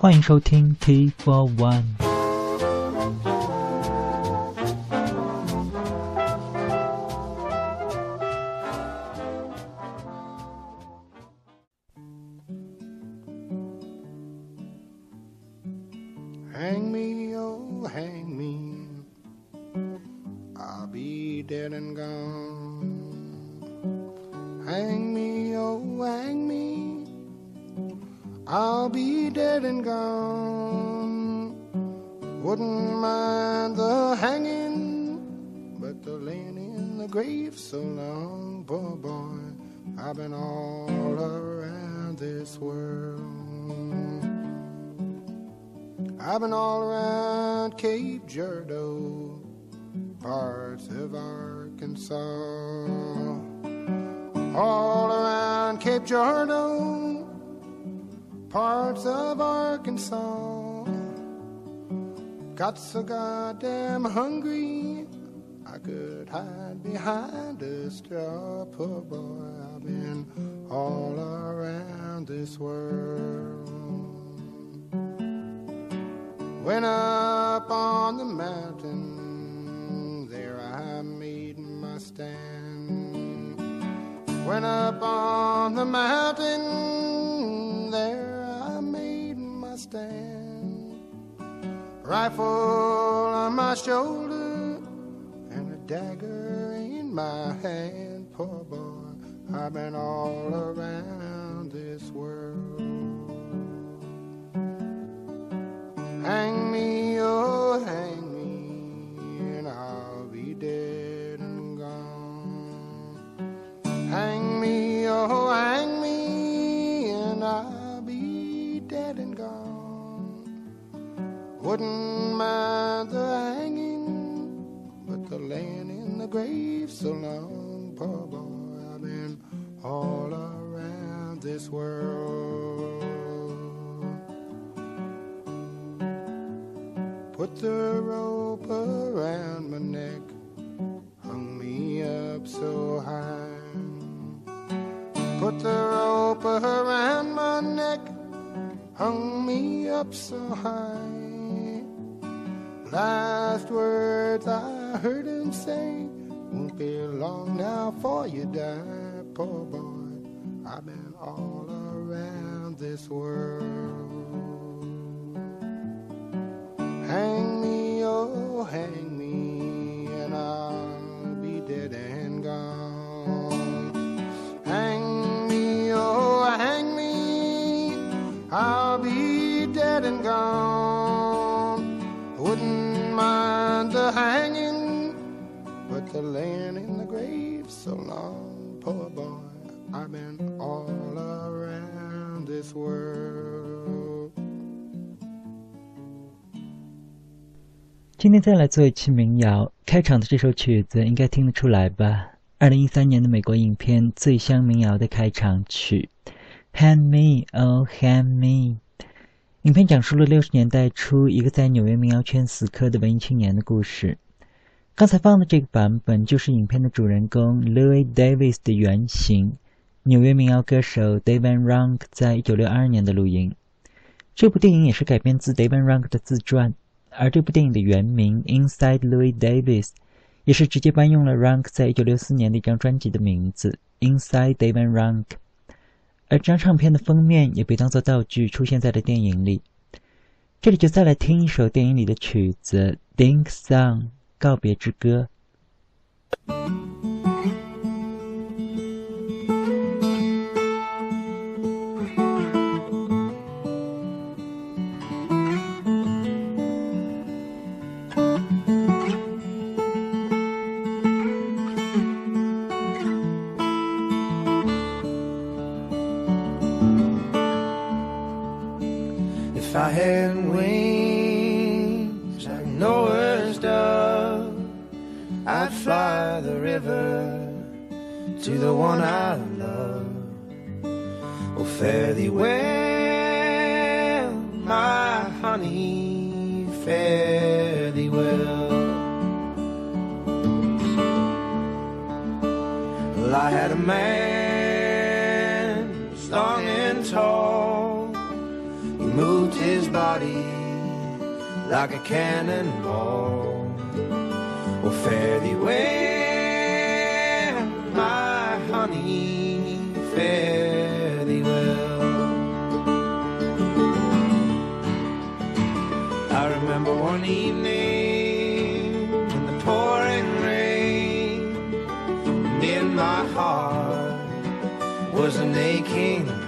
欢迎收听 T for One。Behind a. Poor boy, I've been all around this world. Went up on the mountain, there I made my stand. Went up on the mountain, there I made my stand. Rifle on my shoulder, I've been all around this world. Hang me, oh, hang me, and I'll be dead and gone. Hang me, oh, hang me, and I'll be dead and gone. Wouldn't mind the hanging, but the laying in the grave so long, the rope around my neck, hung me up so high. Put the rope around my neck, hung me up so high. Last words I heard him say, won't be long now for you die, poor boy. I've been all around this world. The laying in the grave so long, poor boy. I've been all around this world. 今天再来做一期民谣，开场的这首曲子应该听得出来吧？二零一三年的美国影片《醉乡民谣》的开场曲《Hand Me Oh Hand Me》。影片讲述了六十年代初一个在纽约民谣圈死磕的文艺青年的故事。刚才放的这个版本就是影片的主人公 Louis Davis 的原型，纽约民谣歌手 David Rank 在一九六二年的录音。这部电影也是改编自 David Rank 的自传。而这部电影的原名《Inside Louis Davis》也是直接搬用了 Rank 在一九六四年的一张专辑的名字《Inside David Rank》，而这张唱片的封面也被当作道具出现在了电影里。这里就再来听一首电影里的曲子《Dink Song》告别之歌。If I had river to the one I love. Oh, fare thee well, my honey, fare thee well. Well, I had a man, strong and tall. He moved his body like a cannonball. Well, fare thee well, was an aching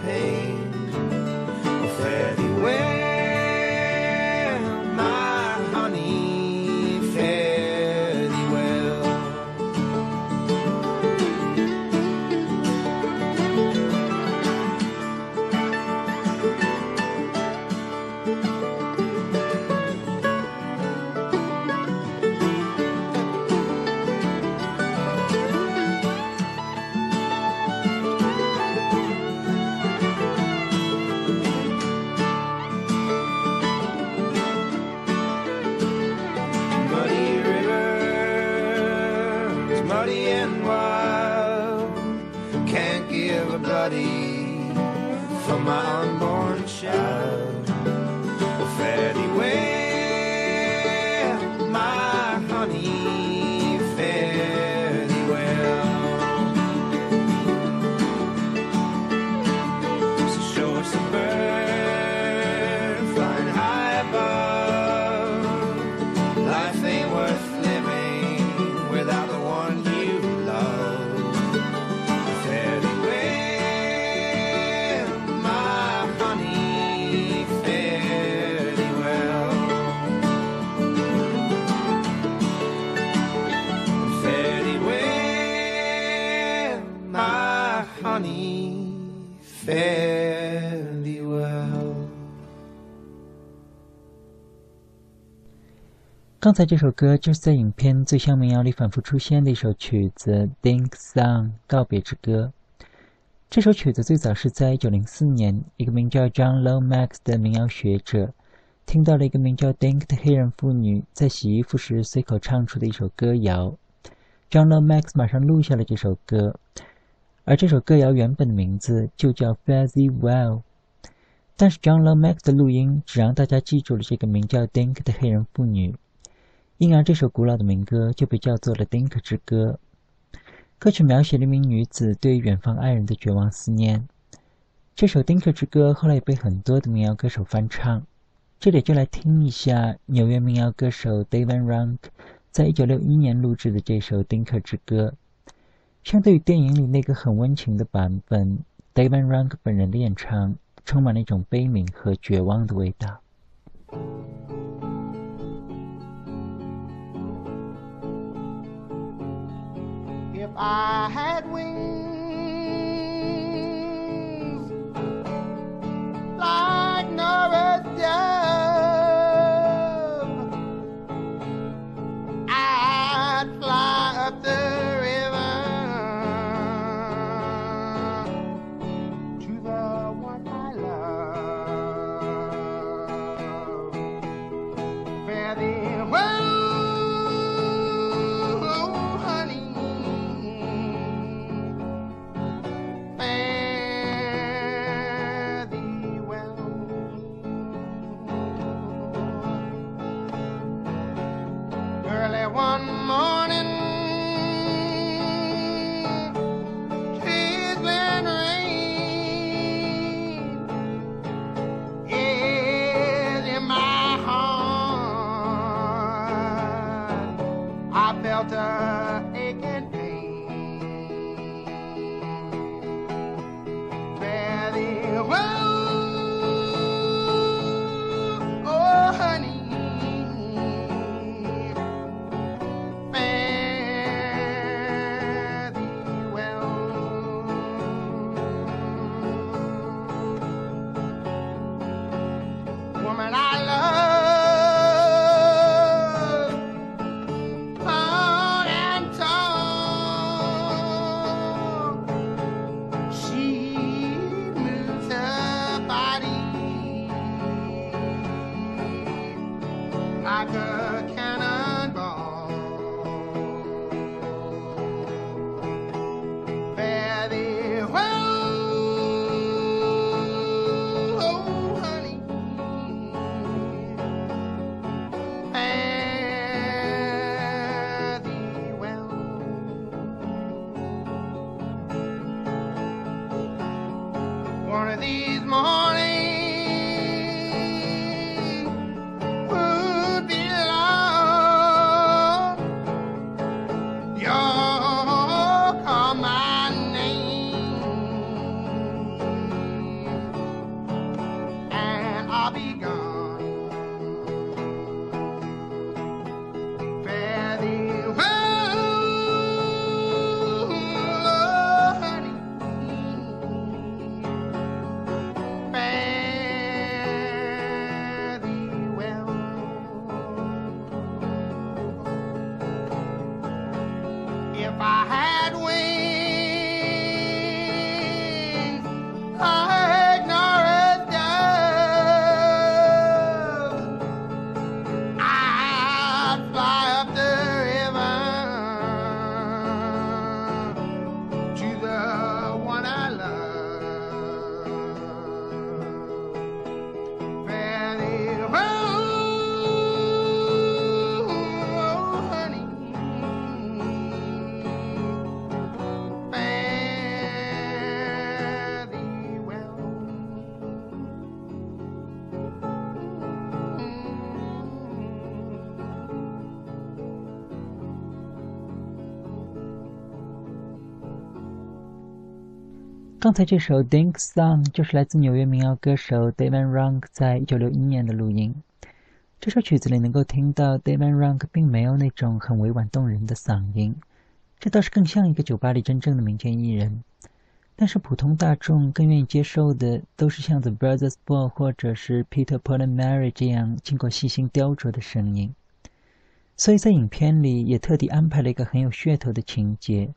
刚才这首歌就是在影片《最香民谣》里反复出现的一首曲子《Ding Song》告别之歌。这首曲子最早是在1904年，一个名叫 John Lomax 的民谣学者听到了一个名叫 Dink 的黑人妇女在洗衣服时随口唱出的一首歌谣。John Lomax 马上录下了这首歌，而这首歌谣原本的名字就叫《Fare Thee Well》。但是 John Lomax 的录音只让大家记住了这个名叫 Dink 的黑人妇女，因而这首古老的民歌就被叫做了《Dink 之歌》。歌曲描写了一名女子对远方爱人的绝望思念。这首《Dink 之歌》后来也被很多的民谣歌手翻唱。这里就来听一下纽约民谣歌手 David Rank 在一九六一年录制的这首《Dink 之歌》。相对于电影里那个很温情的版本，David Rank 本人的演唱充满了一种悲悯和绝望的味道。I had wings. Like Bobby gone. 刚才这首《Dink Song》就是来自纽约民谣歌手 David Rank 在一九六一年的录音。这首曲子里能够听到 David Rank 并没有那种很委婉动人的嗓音，这倒是更像一个酒吧里真正的民间艺人。但是普通大众更愿意接受的都是像 The Brothers Ball 或者是 Peter Paul and Mary 这样经过细心雕琢的声音。所以在影片里也特地安排了一个很有噱头的情节。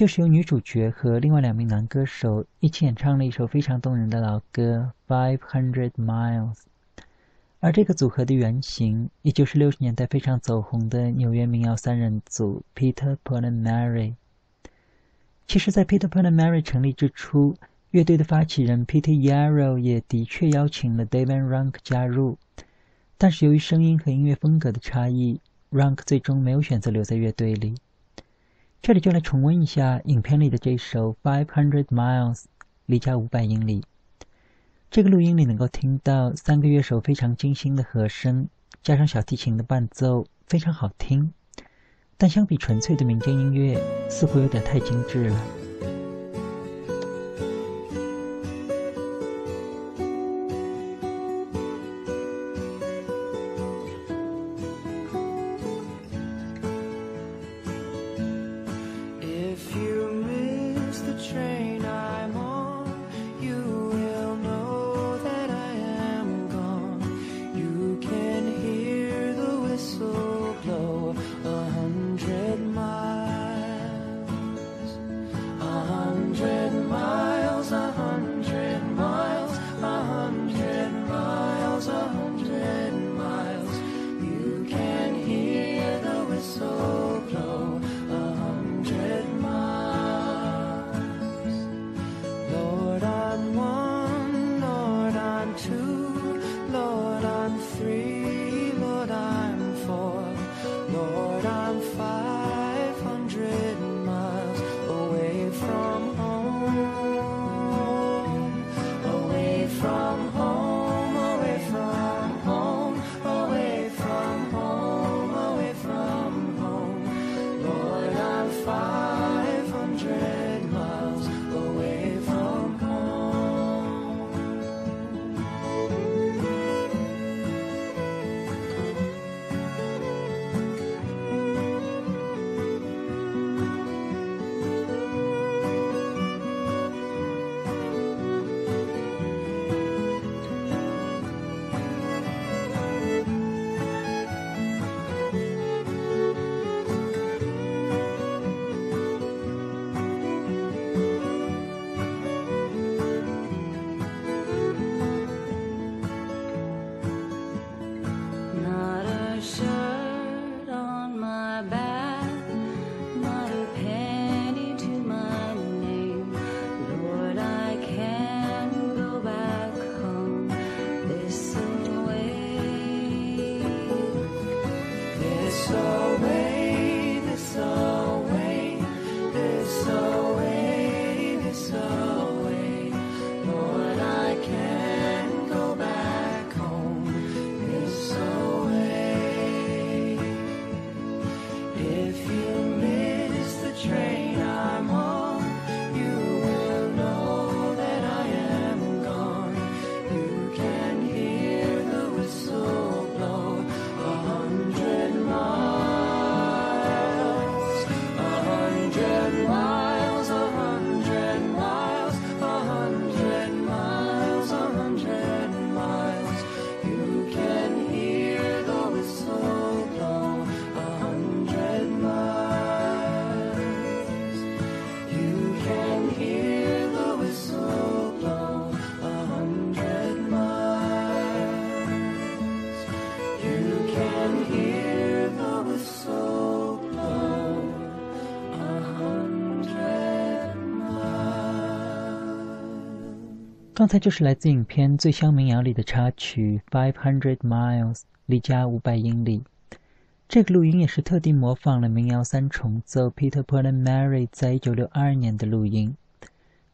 就是由女主角和另外两名男歌手一起演唱了一首非常动人的老歌《Five Hundred Miles》，而这个组合的原型，也就是六十年代非常走红的纽约民谣三人组 Peter Paul and Mary。其实，在 Peter Paul and Mary 成立之初，乐队的发起人 Peter Yarrow 也的确邀请了 David Rank 加入，但是由于声音和音乐风格的差异，Rank 最终没有选择留在乐队里。这里就来重温一下影片里的这首《Five Hundred Miles》，离家五百英里。这个录音里能够听到三个乐手非常精心的和声，加上小提琴的伴奏，非常好听。但相比纯粹的民间音乐，似乎有点太精致了。才就是来自影片《醉乡民谣》里的插曲《Five Hundred Miles》，离家五百英里。这个录音也是特地模仿了民谣三重奏 Peter Paul and Mary 在一九六二年的录音。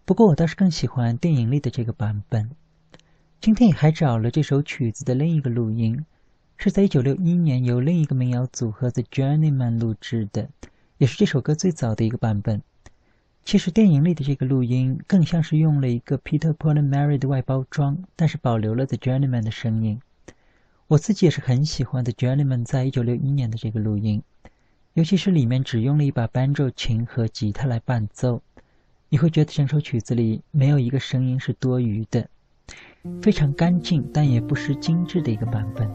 不过我倒是更喜欢电影里的这个版本。今天也还找了这首曲子的另一个录音，是在一九六一年由另一个民谣组合 The Journeyman 录制的，也是这首歌最早的一个版本。其实电影里的这个录音更像是用了一个 Peter Paul and Mary 的外包装，但是保留了 The Journeyman 的声音。我自己也是很喜欢 The Journeyman 在一九六一年的这个录音，尤其是里面只用了一把 banjo 琴和吉他来伴奏，你会觉得整首曲子里没有一个声音是多余的，非常干净但也不失精致的一个版本。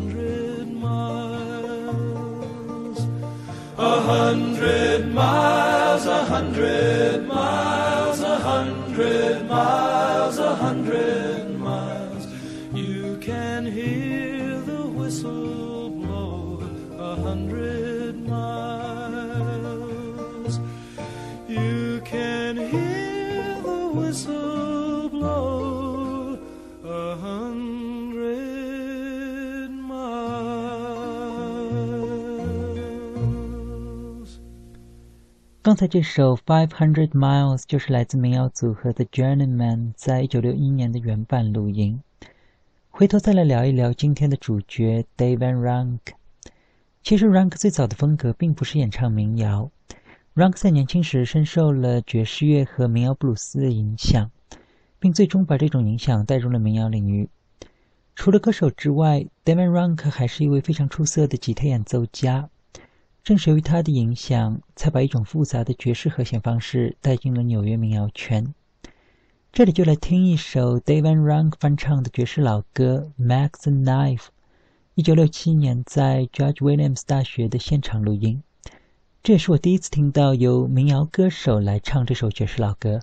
hundred miles. A hundred miles, a hundred miles, a hundred miles. 刚才这首《Five Hundred Miles》就是来自民谣组合的 Journeyman 在一九六一年的原版录音。回头再来聊一聊今天的主角 David Rank。其实 Rank 最早的风格并不是演唱民谣，Rank 在年轻时深受了爵士乐和民谣布鲁斯的影响，并最终把这种影响带入了民谣领域。除了歌手之外，David Rank 还是一位非常出色的吉他演奏家。正是由于他的影响，才把一种复杂的爵士和弦方式带进了纽约民谣圈。这里就来听一首 David Rank 翻唱的爵士老歌《Max and Knife》，一九六七年在 George Williams 大学的现场录音。这也是我第一次听到由民谣歌手来唱这首爵士老歌。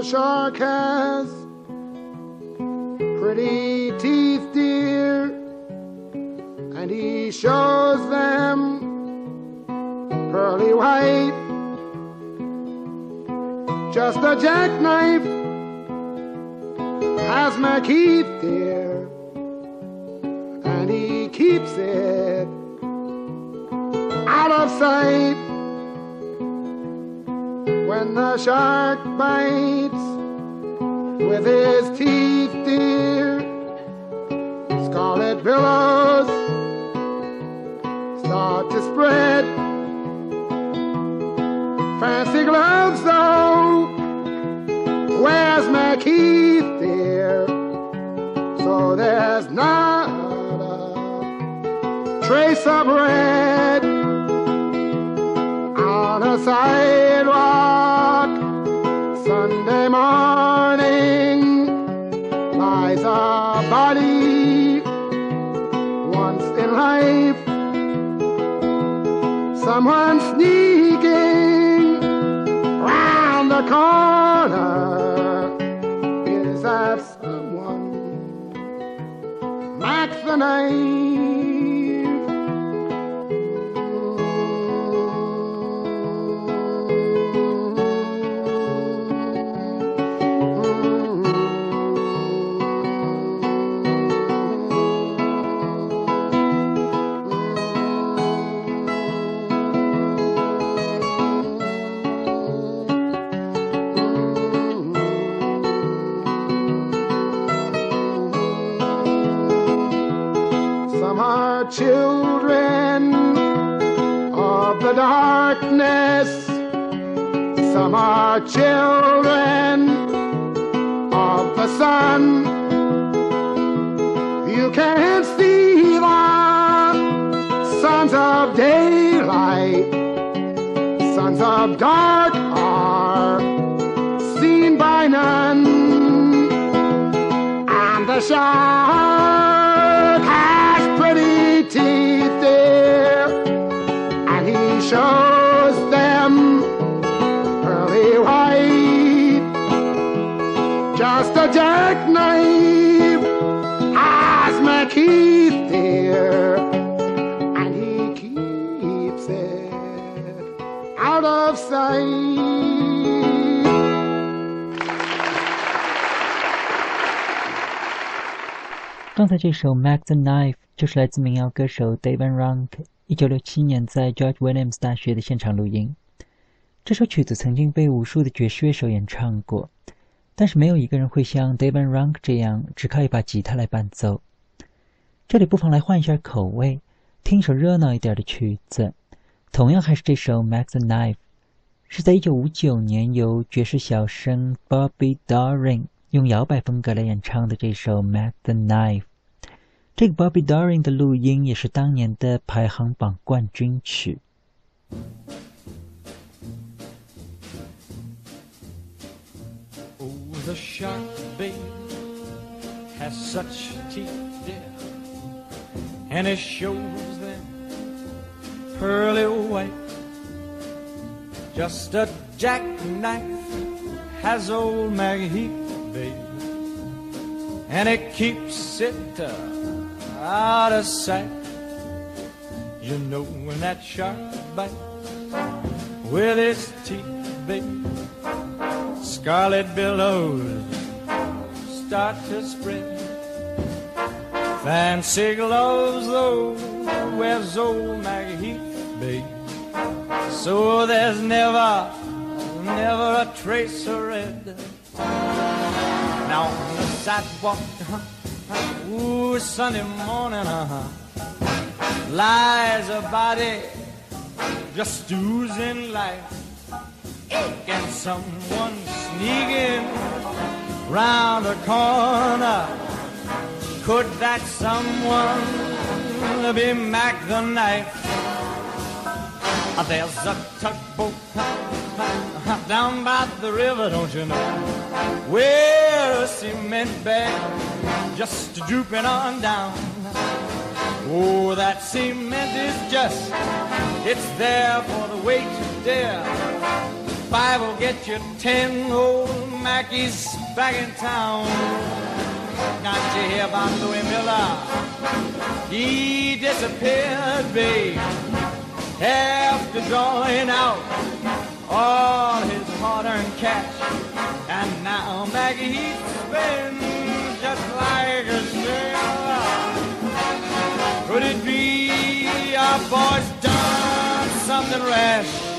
The shark has pretty teeth, dear, and he shows them pearly white, just a jackknife has Macheath dear, and he keeps it out of sight shark bites with his teeth, dear. Lies a body once in life. Someone sneaking round the corner. Is that someone? Mac the knife. Children of the sun. You can't see the sons of daylight. Sons of dark are seen by none. And the shark has pretty teeth, dear, and he shows jackknife has McKeith, dear, and he keeps it out of sight. 刚才这首《Mac the Knife》就是来自民谣歌手 David Rank 一九六七年在 George Williams 大学的现场录音。这首曲子曾经被无数的爵士乐手演唱过，但是没有一个人会像 David Rank 这样只靠一把吉他来伴奏。这里不妨来换一下口味，听一首热闹一点的曲子，同样还是这首《Mac the Knife》，是在一九五九年由爵士小生 Bobby Darin 用摇摆风格来演唱的这首《Mac the Knife》。这个 Bobby Darin 的录音也是当年的排行榜冠军曲。The shark, babe, has such teeth, dear, and it shows them pearly white. Just a jackknife has old Maggie babe, and it keeps it uh, out of sight. You know when that shark bites with its teeth, babe scarlet billows start to spread. Fancy gloves, though, wears old Macheath, babe. So there's never, never a trace of red. Now on the sidewalk, ooh, Sunday morning, uh-huh, lies a body just oozing life and someone sneaking round the corner. Could that someone be Mac the knife? Uh, There's a tugboat down by the river, don't you know? Where a cement bag just drooping on down. Oh, that cement is just, it's there for the weight to dare. Five will get you ten old Mackies back in town. Got you here about Louis Miller? he disappeared, babe, after drawing out all his hard-earned cash. And now Maggie he spends just like a sailor. Could it be our boy's done something rash?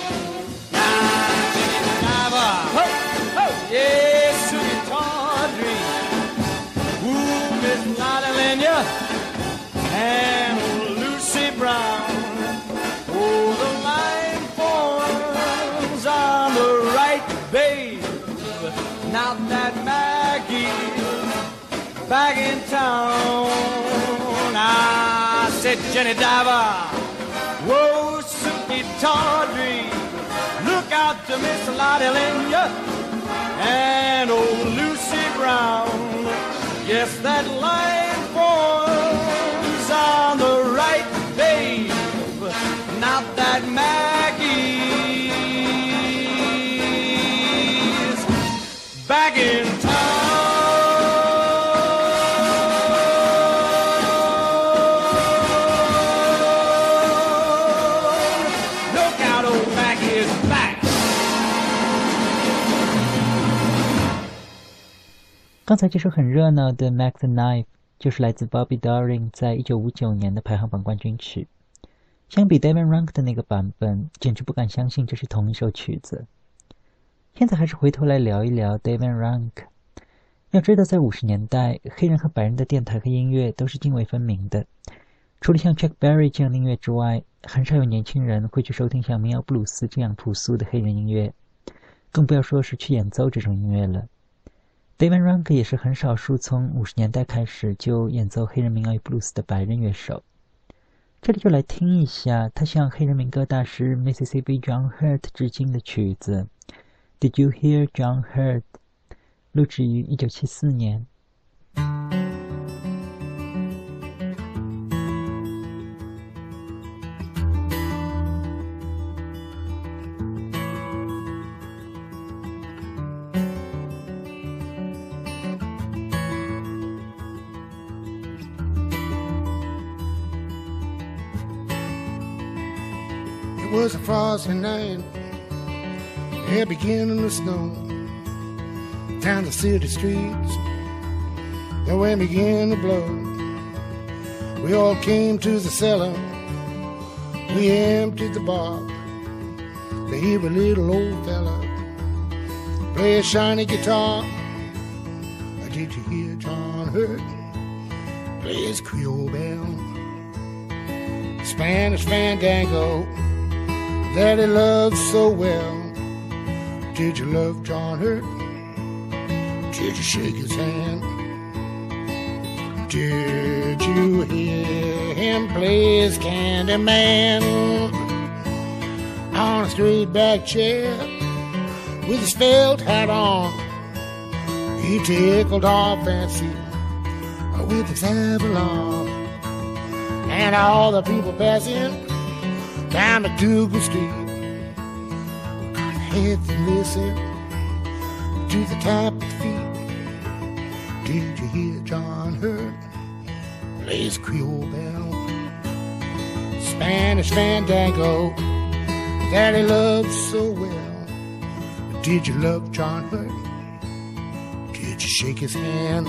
Back in town, I said, Jenny Diver, whoa, Sukey Tawdry, look out to Miss Lotte Lenya and old Lucy Brown. Yes, that line 刚才这首很热闹的《Mac the Knife》就是来自 Bobby Darin 在一九五九年的排行榜冠军曲。相比 David Rank 的那个版本，简直不敢相信这是同一首曲子。现在还是回头来聊一聊 David Rank。要知道，在五十年代，黑人和白人的电台和音乐都是泾渭分明的。除了像 Chuck Berry 这样的音乐之外，很少有年轻人会去收听像民谣布鲁斯这样朴素的黑人音乐，更不要说是去演奏这种音乐了。David Rank 也是很少数从五十年代开始就演奏黑人民谣与布鲁斯的白人乐手。这里就来听一下他向黑人民歌大师 Mississippi John Hurt 致敬的曲子《Did You Hear John Hurt》，录制于一九七四年。Frosty night. It beginning to snow. Down the city streets, the wind began to blow. We all came to the cellar. We emptied the bar. To hear a little old fella play a shiny guitar. Did you hear John Hurt play his Creole Belle? Spanish fandango that he loved so well. Did you love John Hurt? Did you shake his hand? Did you hear him play his candy man on a straight back chair with his felt hat on? He tickled off fancy with his Avalon and all the people passing down MacDougal Street. Heads and listen to the tap of feet. Did you hear John Hurt play his Creole Belle? Spanish fandango that he loved so well. Did you love John Hurt? Did you shake his hand?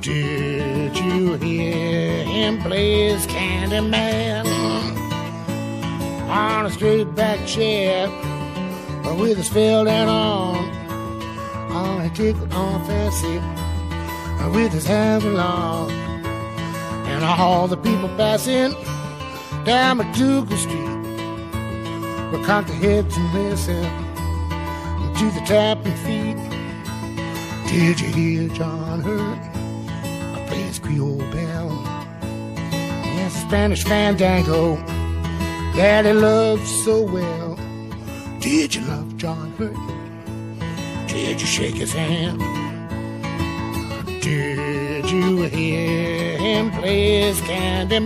Did you hear him play his candy man on a straight back chair with his filled down on on a tickled on fancy with his Avalon and all the people passing down MacDougal Street were cock their heads and listen to the tapping feet. Did you hear John Hurt? play his Creole Belle. Yes, Spanish fandango that he loved so well. Did you love John Hurt? Did you shake his hand? Did you hear him play his candy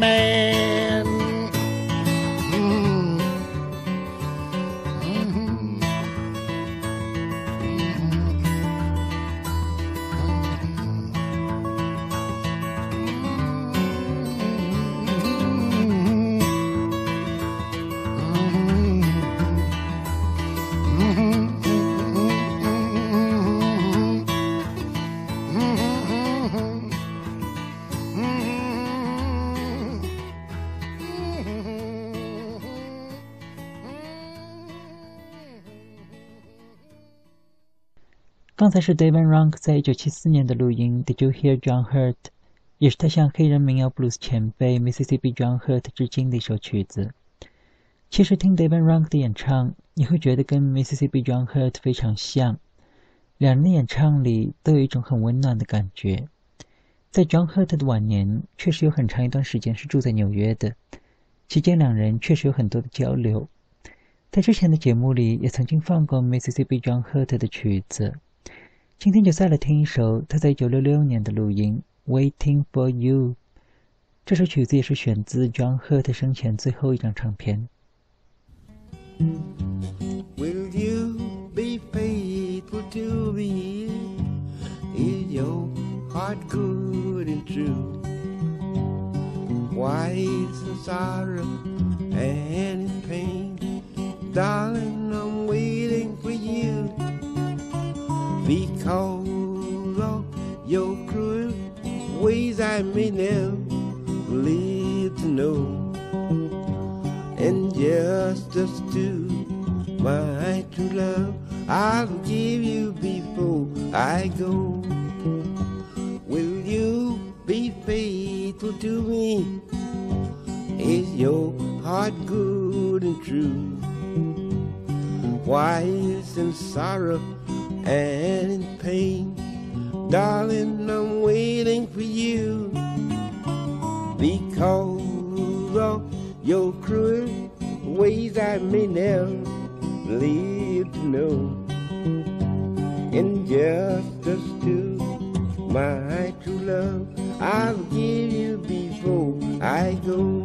刚才是 David Rank 在一九七四年的录音，Did you hear John Hurt？也是他向黑人民谣布鲁斯前辈 Mississippi John Hurt 致敬的一首曲子。其实听 David Rank 的演唱，你会觉得跟 Mississippi John Hurt 非常像，两人的演唱里都有一种很温暖的感觉。在 John Hurt 的晚年，确实有很长一段时间是住在纽约的，期间两人确实有很多的交流。在之前的节目里，也曾经放过 Mississippi John Hurt 的曲子。今天就再来听一首他在一九六六年的录音《Waiting for You》。这首曲子也是选自 John Hurt 生前最后一张唱片。Will you be faithful to me? Is your heart good and true? Why is the sorrow and in pain? Darling, I'm waiting for you because of your cruel ways I may never live to know. And justice to my true love, I'll give you before I go. Will you be faithful to me? Is your heart good and true? Why is in sorrow and in pain? Darling, I'm waiting for you because of your cruel ways I may never live to know. Injustice to my true love, I'll give you before I go.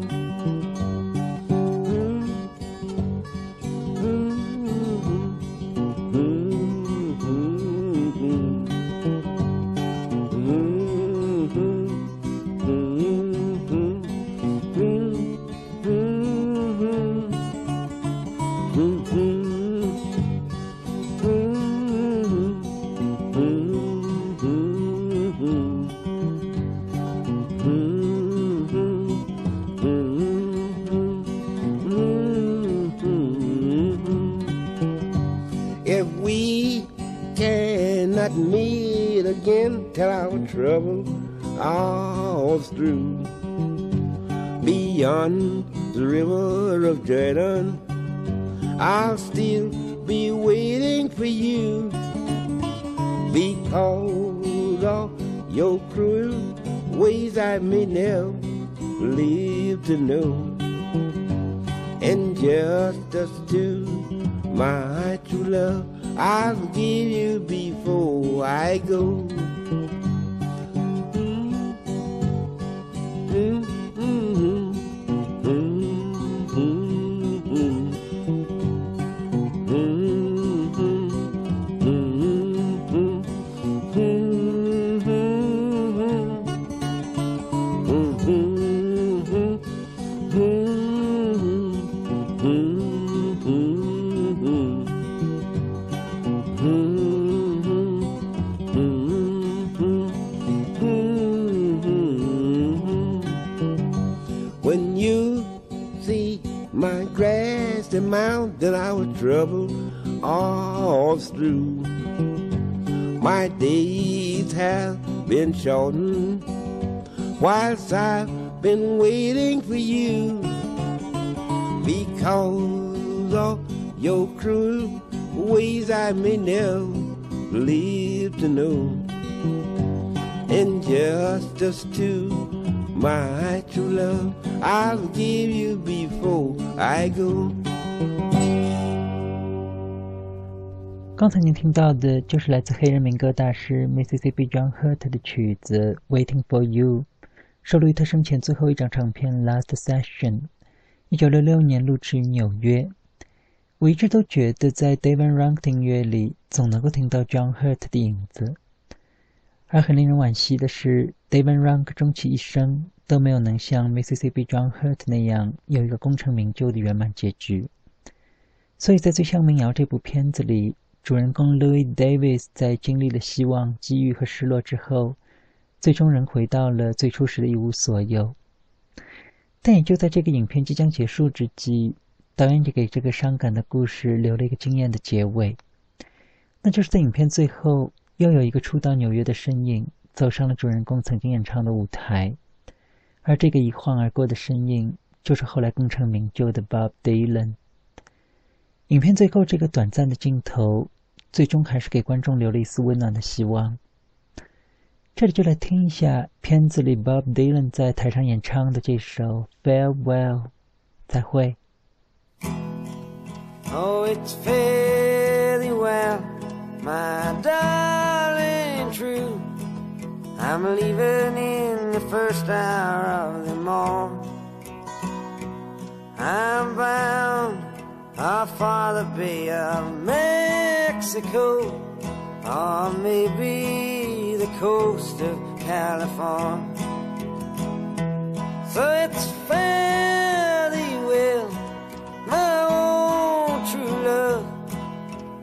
I'll still be waiting for you because of your cruel ways I may never live to know. And justice to my true love, I'll give you before I go. 刚才您听到的就是来自黑人民歌大师 Mississippi John Hurt 的曲子《Waiting for You》，收录于他生前最后一张唱片《Last Session》，一九六六年录制于纽约。我一直都觉得，在 David Rank 的音乐里，总能够听到 John Hurt 的影子。而很令人惋惜的是，David Rank 终其一生都没有能像 Mississippi John Hurt 那样有一个功成名就的圆满结局。所以在《最像民谣》这部片子里，主人公 Louis Davis 在经历了希望、机遇和失落之后，最终仍回到了最初时的一无所有。但也就在这个影片即将结束之际，导演就给这个伤感的故事留了一个惊艳的结尾，那就是在影片最后，又有一个初到纽约的身影走上了主人公曾经演唱的舞台，而这个一晃而过的身影，就是后来功成名就的 Bob Dylan。影片最后这个短暂的镜头，最终还是给观众留了一丝温暖的希望。这里就来听一下片子里 Bob Dylan 在台上演唱的这首《Farewell》，再会。Oh, it's fairly well, my darling true. I'm leaving in the first hour of the morn. I'm bound off for the Bay of Mexico, or maybe the coast of California. So it's fairly well, my own true love.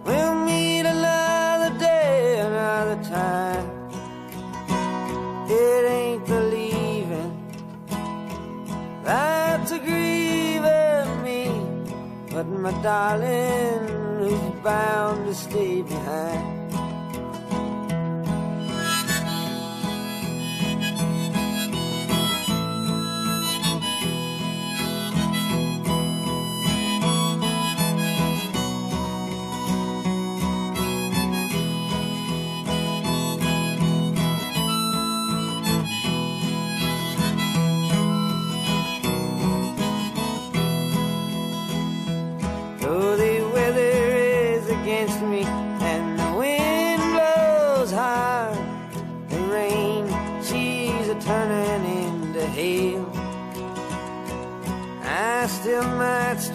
We'll meet another day, another time. It ain't the leaving that's a grieving me, but my darling, bound to stay behind.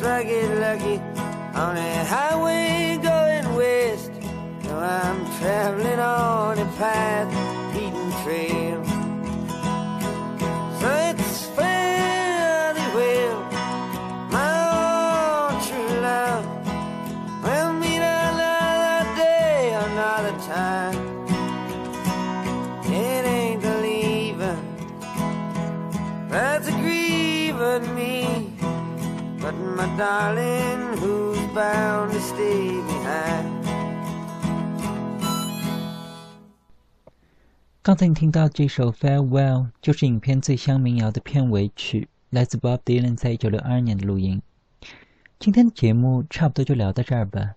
It lucky on a highway going west. Though I'm traveling on a path beaten trail. So it's fairly well my own true love. We'll meet another day, another time. My darling, who's bound to stay behind. 刚才你听到这首《Farewell》，就是影片《醉乡民谣》的片尾曲，来自 Bob Dylan 在一九六二年的录音。今天的节目差不多就聊到这儿吧。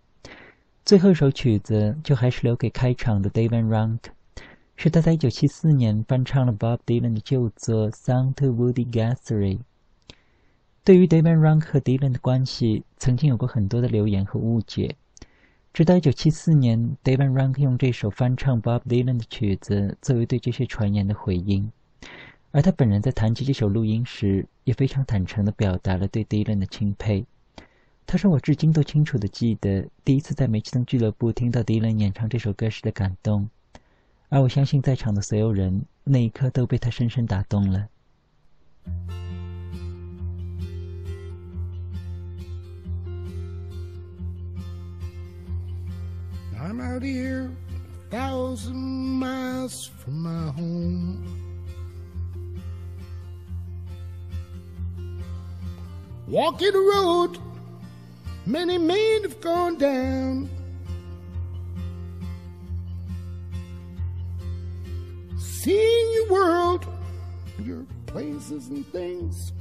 最后一首曲子就还是留给开场的 David Rank，是他在一九七四年翻唱了 Bob Dylan 的旧作《Song to Woody Guthrie》。对于 David Rank 和 Dylan 的关系，曾经有过很多的流言和误解。直到1974年，David Rank 用这首翻唱 Bob Dylan 的曲子作为对这些传言的回应，而他本人在谈及这首录音时，也非常坦诚地表达了对 Dylan 的钦佩。他说：“我至今都清楚地记得第一次在煤气灯俱乐部听到 Dylan 演唱这首歌时的感动，而我相信在场的所有人那一刻都被他深深打动了。” I'm out here a thousand miles from my home. Walking the road many men have gone down. Seeing your world, your places and things.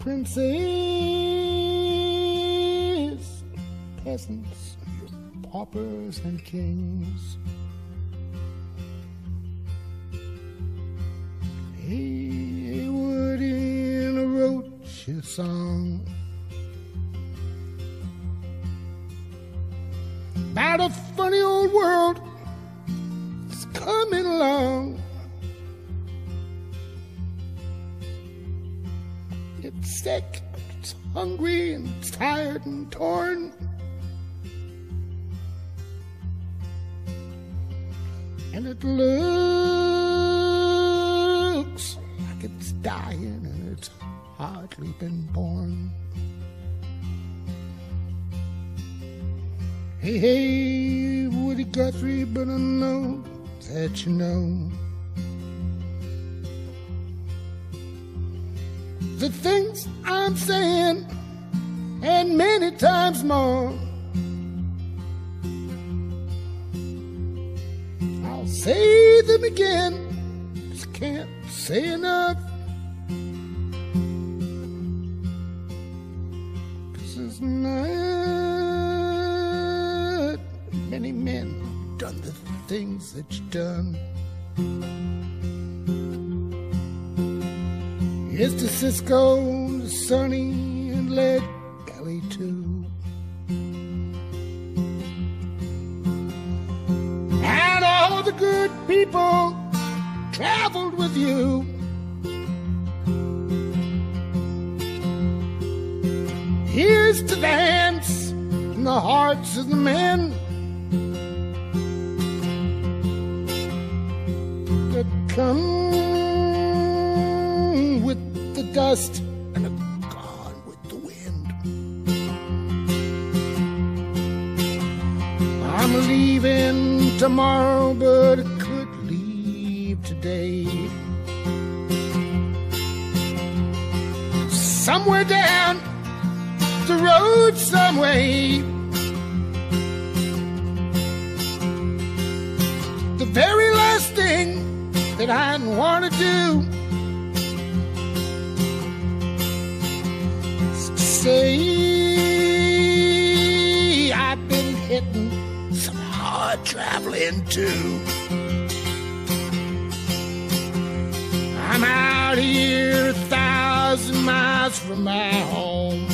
Princes, peasants, paupers and kings. Hey, wood in a roach song about a funny old world that's coming along. It's sick, it's hungry, and it's tired and torn. It looks like it's dying and it's hardly been born. Hey, hey, Woody Guthrie, but I know that you know the things I'm saying, and many times more. Again, just can't say enough. Cause there's not many men who've done the things that you've done. To Cisco, to Sonny, and Lead good people traveled with you. Here's to dance in the hearts of the men that come with the dust tomorrow, but I could leave today. Somewhere down the road, some way. The very last thing that I want to do is to say too. I'm out here a thousand miles from my home.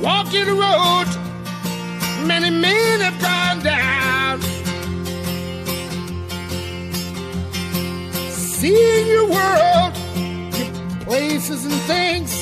Walking the road many men have gone down. Seeing your world, your places and things.